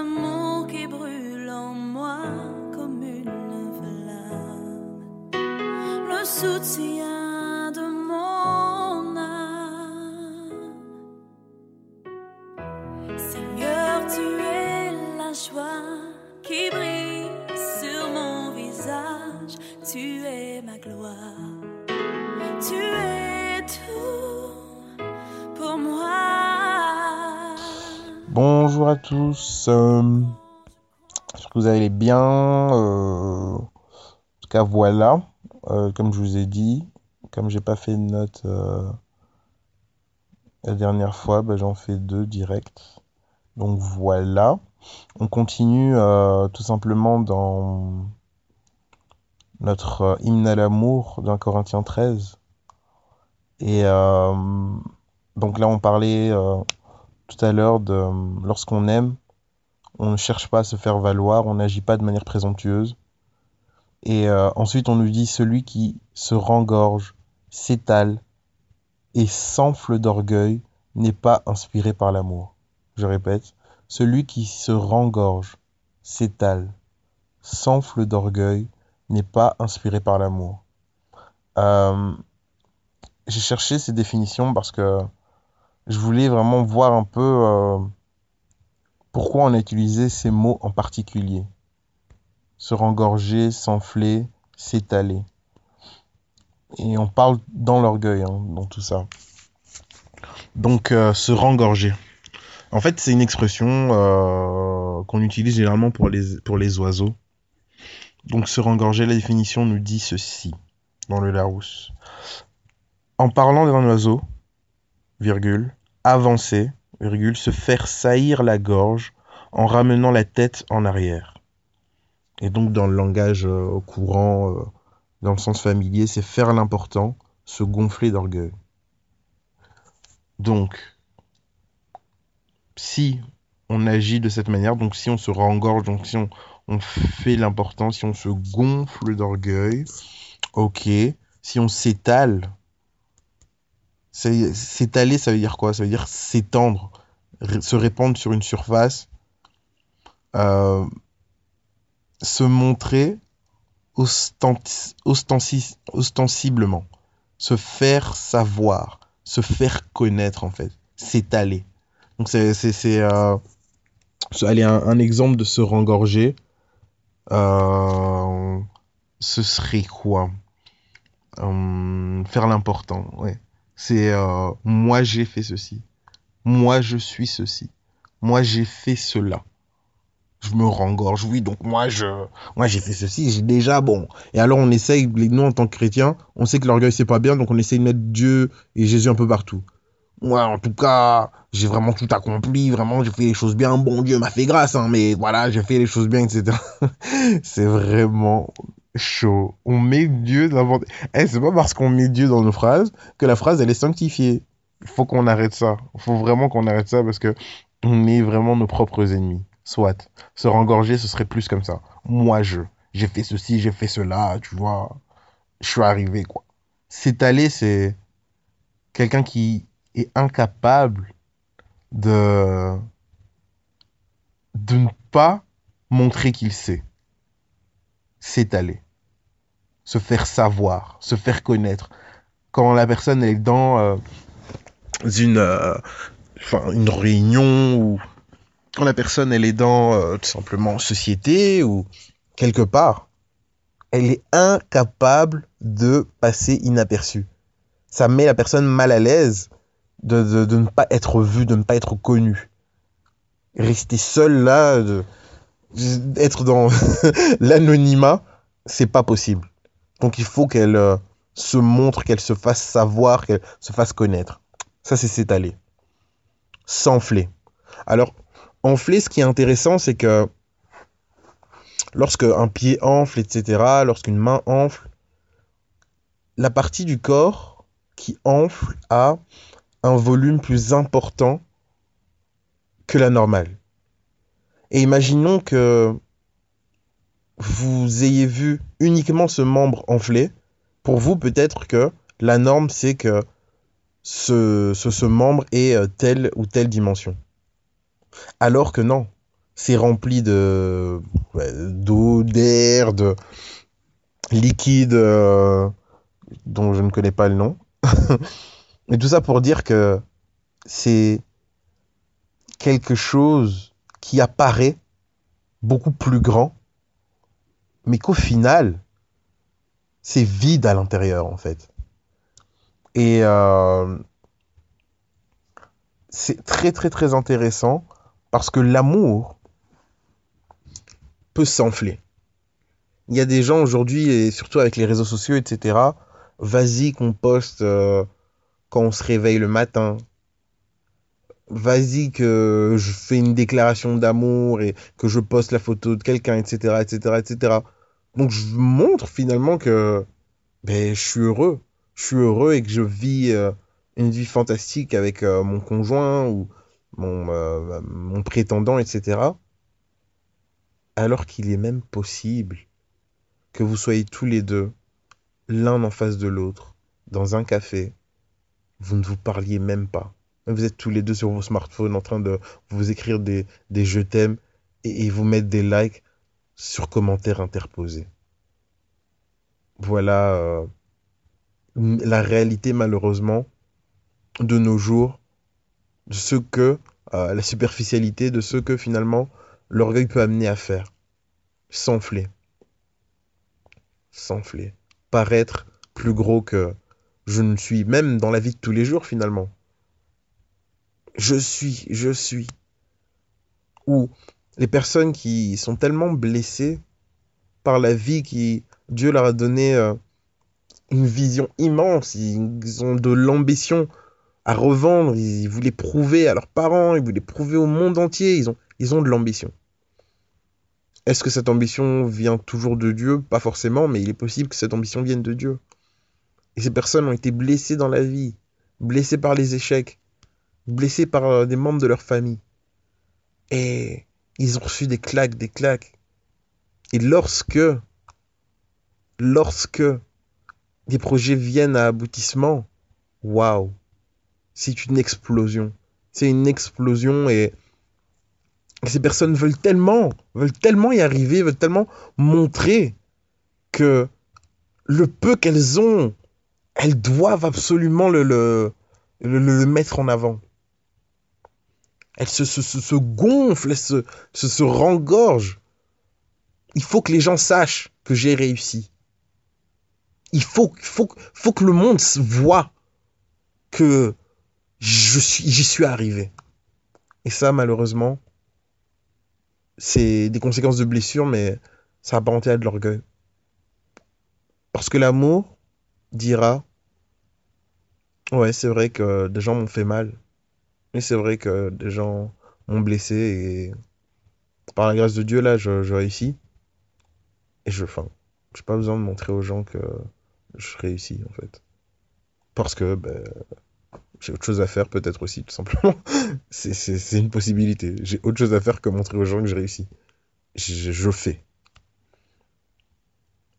amour qui brûle en moi comme une flamme. Le soutien de mon âme. Seigneur, tu es la joie qui brille sur mon visage. Tu es ma gloire. Bonjour à tous. euh, que vous allez bien. euh, En tout cas, voilà. Euh, comme je vous ai dit, comme j'ai pas fait de notes euh, la dernière fois, bah, j'en fais deux directs. Donc voilà. On continue tout simplement dans notre hymne à l'amour d'un Corinthiens 13. Et donc là, on parlait tout à l'heure de lorsqu'on aime, on ne cherche pas à se faire valoir, on n'agit pas de manière présomptueuse. Et euh, ensuite, on nous dit celui qui se rengorge, s'étale et s'enfle d'orgueil n'est pas inspiré par l'amour. Je répète, celui qui se rengorge, s'étale, s'enfle d'orgueil n'est pas inspiré par l'amour. Euh, j'ai cherché ces définitions parce que je voulais vraiment voir un peu euh, pourquoi on a utilisé ces mots en particulier. Se rengorger, s'enfler, s'étaler. Et on parle dans l'orgueil, hein, dans tout ça. Donc, euh, se rengorger. En fait, c'est une expression euh, qu'on utilise généralement pour les, pour les oiseaux. Donc, se rengorger, la définition nous dit ceci dans le Larousse. En parlant d'un oiseau, virgule, avancer, virgule, se faire saillir la gorge en ramenant la tête en arrière. Et donc dans le langage euh, courant, euh, dans le sens familier, c'est faire l'important, se gonfler d'orgueil. Donc, si on agit de cette manière, donc si on se rengorge, donc si on, on fait l'important, si on se gonfle d'orgueil, ok, si on s'étale, S'étaler, ça veut dire quoi? Ça veut dire s'étendre, se répandre sur une surface, euh, se montrer ostensiblement, se faire savoir, se faire connaître en fait, s'étaler. Donc c'est euh, allez, un, exemple de se rengorger, euh, ce serait quoi? Hum, faire l'important, ouais. C'est euh, moi j'ai fait ceci. Moi je suis ceci. Moi j'ai fait cela. Je me rengorge, oui, donc moi je moi j'ai fait ceci, j'ai déjà bon. Et alors on essaye, nous en tant que chrétiens, on sait que l'orgueil c'est pas bien, donc on essaye de mettre Dieu et Jésus un peu partout. Moi en tout cas, j'ai vraiment tout accompli, vraiment j'ai fait les choses bien, bon Dieu m'a fait grâce, hein, mais voilà, j'ai fait les choses bien, etc. c'est vraiment chaud. On met Dieu dans... Eh, c'est pas parce qu'on met Dieu dans nos phrases que la phrase elle est sanctifiée. Faut qu'on arrête ça. Faut vraiment qu'on arrête ça parce que on est vraiment nos propres ennemis. Soit. Se rengorger, ce serait plus comme ça. Moi, je. J'ai fait ceci, j'ai fait cela, tu vois. Je suis arrivé, quoi. S'étaler, c'est quelqu'un qui est incapable de de ne pas montrer qu'il sait. S'étaler. Se faire savoir, se faire connaître. Quand la personne est dans euh, une, euh, une réunion ou quand la personne est dans euh, tout simplement société ou quelque part, elle est incapable de passer inaperçue. Ça met la personne mal à l'aise de, de, de ne pas être vue, de ne pas être connue. Rester seule là, de, être dans l'anonymat, c'est pas possible. Donc il faut qu'elle euh, se montre, qu'elle se fasse savoir, qu'elle se fasse connaître. Ça, c'est s'étaler. S'enfler. Alors, enfler, ce qui est intéressant, c'est que lorsque un pied enfle, etc., lorsqu'une main enfle, la partie du corps qui enfle a un volume plus important que la normale. Et imaginons que vous ayez vu uniquement ce membre enflé. Pour vous, peut-être que la norme, c'est que ce, membre ait euh, telle ou telle dimension. Alors que non, c'est rempli de d'eau, d'air, de liquide euh, dont je ne connais pas le nom. Et tout ça pour dire que c'est quelque chose qui apparaît beaucoup plus grand, mais qu'au final, c'est vide à l'intérieur en fait. Et euh, c'est très très très intéressant parce que l'amour peut s'enfler. Il y a des gens aujourd'hui, et surtout avec les réseaux sociaux, etc., vas-y qu'on poste euh, quand on se réveille le matin. Vas-y que je fais une déclaration d'amour et que je poste la photo de quelqu'un, etc., etc., etc. Donc je montre finalement que ben, je suis heureux. Je suis heureux et que je vis euh, une vie fantastique avec euh, mon conjoint ou mon, euh, mon prétendant, etc. Alors qu'il est même possible que vous soyez tous les deux l'un en face de l'autre dans un café. Vous ne vous parliez même pas. Vous êtes tous les deux sur vos smartphones en train de vous écrire des, des je t'aime et, vous mettre des likes sur commentaires interposés. Voilà euh, la réalité malheureusement de nos jours, de ce que euh, la superficialité, de ce que finalement l'orgueil peut amener à faire. S'enfler. S'enfler. Paraître plus gros que je ne suis, même dans la vie de tous les jours finalement. Je suis, je suis. Ou les personnes qui sont tellement blessées par la vie qui Dieu leur a donné euh, une vision immense, ils ont de l'ambition à revendre, ils voulaient prouver à leurs parents, ils voulaient prouver au monde entier, ils ont, ils ont de l'ambition. Est-ce que cette ambition vient toujours de Dieu? Pas forcément, mais il est possible que cette ambition vienne de Dieu. Et ces personnes ont été blessées dans la vie, blessées par les échecs, blessées par euh, des membres de leur famille. Et ils ont reçu des claques, des claques. Et lorsque, lorsque des projets viennent à aboutissement, waouh, c'est une explosion. C'est une explosion et ces personnes veulent tellement, veulent tellement y arriver, veulent tellement montrer que le peu qu'elles ont, elles doivent absolument le, le, le, mettre en avant. Elles se, gonflent, elles se, rengorgent il faut que les gens sachent que j'ai réussi. Il faut, que le monde voit que j'y suis arrivé. Et ça, malheureusement, c'est des conséquences de blessures, mais ça apparenté à de l'orgueil. Parce que l'amour dira Ouais, c'est vrai que des gens m'ont fait mal. Mais c'est vrai que des gens m'ont blessé et par la grâce de Dieu, là, je, réussis. Et je, enfin, j'ai pas besoin de montrer aux gens que je réussis, en fait. Parce que, ben, j'ai autre chose à faire, peut-être aussi, tout simplement. c'est une possibilité. J'ai autre chose à faire que montrer aux gens que j'ai réussi. Je, je, fais.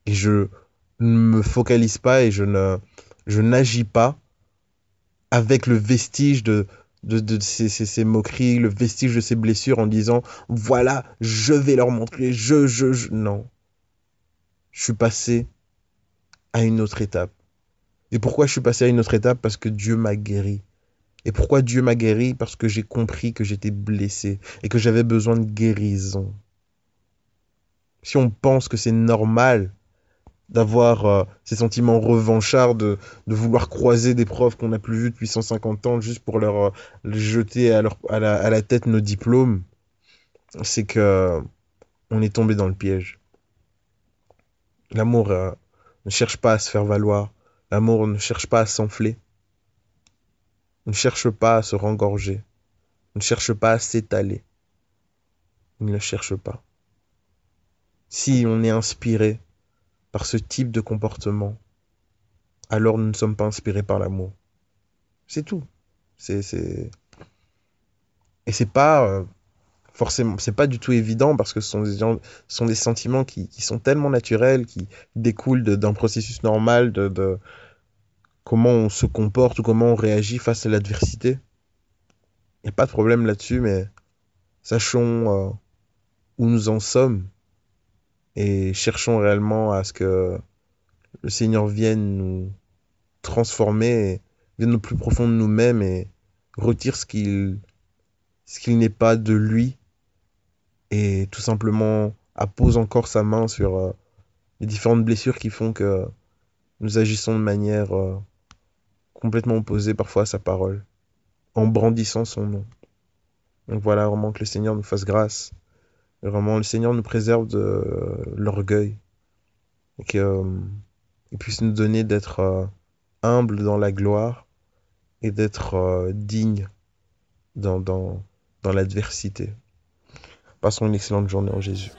Et je ne me focalise pas et je ne, je n'agis pas avec le vestige de, de, de ces, ces, moqueries, le vestige de ces blessures en disant voilà, je vais leur montrer, je, je, je. Non je suis passé à une autre étape. Et pourquoi je suis passé à une autre étape? Parce que Dieu m'a guéri. Et pourquoi Dieu m'a guéri? Parce que j'ai compris que j'étais blessé et que j'avais besoin de guérison. Si on pense que c'est normal d'avoir euh, ces sentiments revanchards, de, de, vouloir croiser des profs qu'on n'a plus vus depuis 150 ans juste pour leur euh, jeter à, à, la, à la tête nos diplômes, c'est que on est tombé dans le piège. L'amour euh, ne cherche pas à se faire valoir. L'amour ne cherche pas à s'enfler. Ne cherche pas à se rengorger. Ne cherche pas à s'étaler. Il ne cherche pas. Si on est inspiré par ce type de comportement, alors nous ne sommes pas inspirés par l'amour. C'est tout. C'est, c'est... Et c'est pas euh, forcément, c'est pas du tout évident parce que ce sont des, gens, sont des sentiments qui, sont tellement naturels, qui découlent d'un processus normal de, de, comment on se comporte ou comment on réagit face à l'adversité. Il n'y a pas de problème là-dessus, mais sachons euh, où nous en sommes et cherchons réellement à ce que le Seigneur vienne nous transformer, vienne au plus profond de nous-mêmes et retire ce qu'il ce qu'il n'est pas de lui et tout simplement appose encore sa main sur euh, les différentes blessures qui font que nous agissons de manière euh, complètement opposée parfois à sa parole, en brandissant son nom. Donc voilà, vraiment que le Seigneur nous fasse grâce. Vraiment, le Seigneur nous préserve de l'orgueil. Et qu'il puisse nous donner d'être euh, humble dans la gloire et d'être euh, digne dans, dans, dans l'adversité. Passons une excellente journée en Jésus.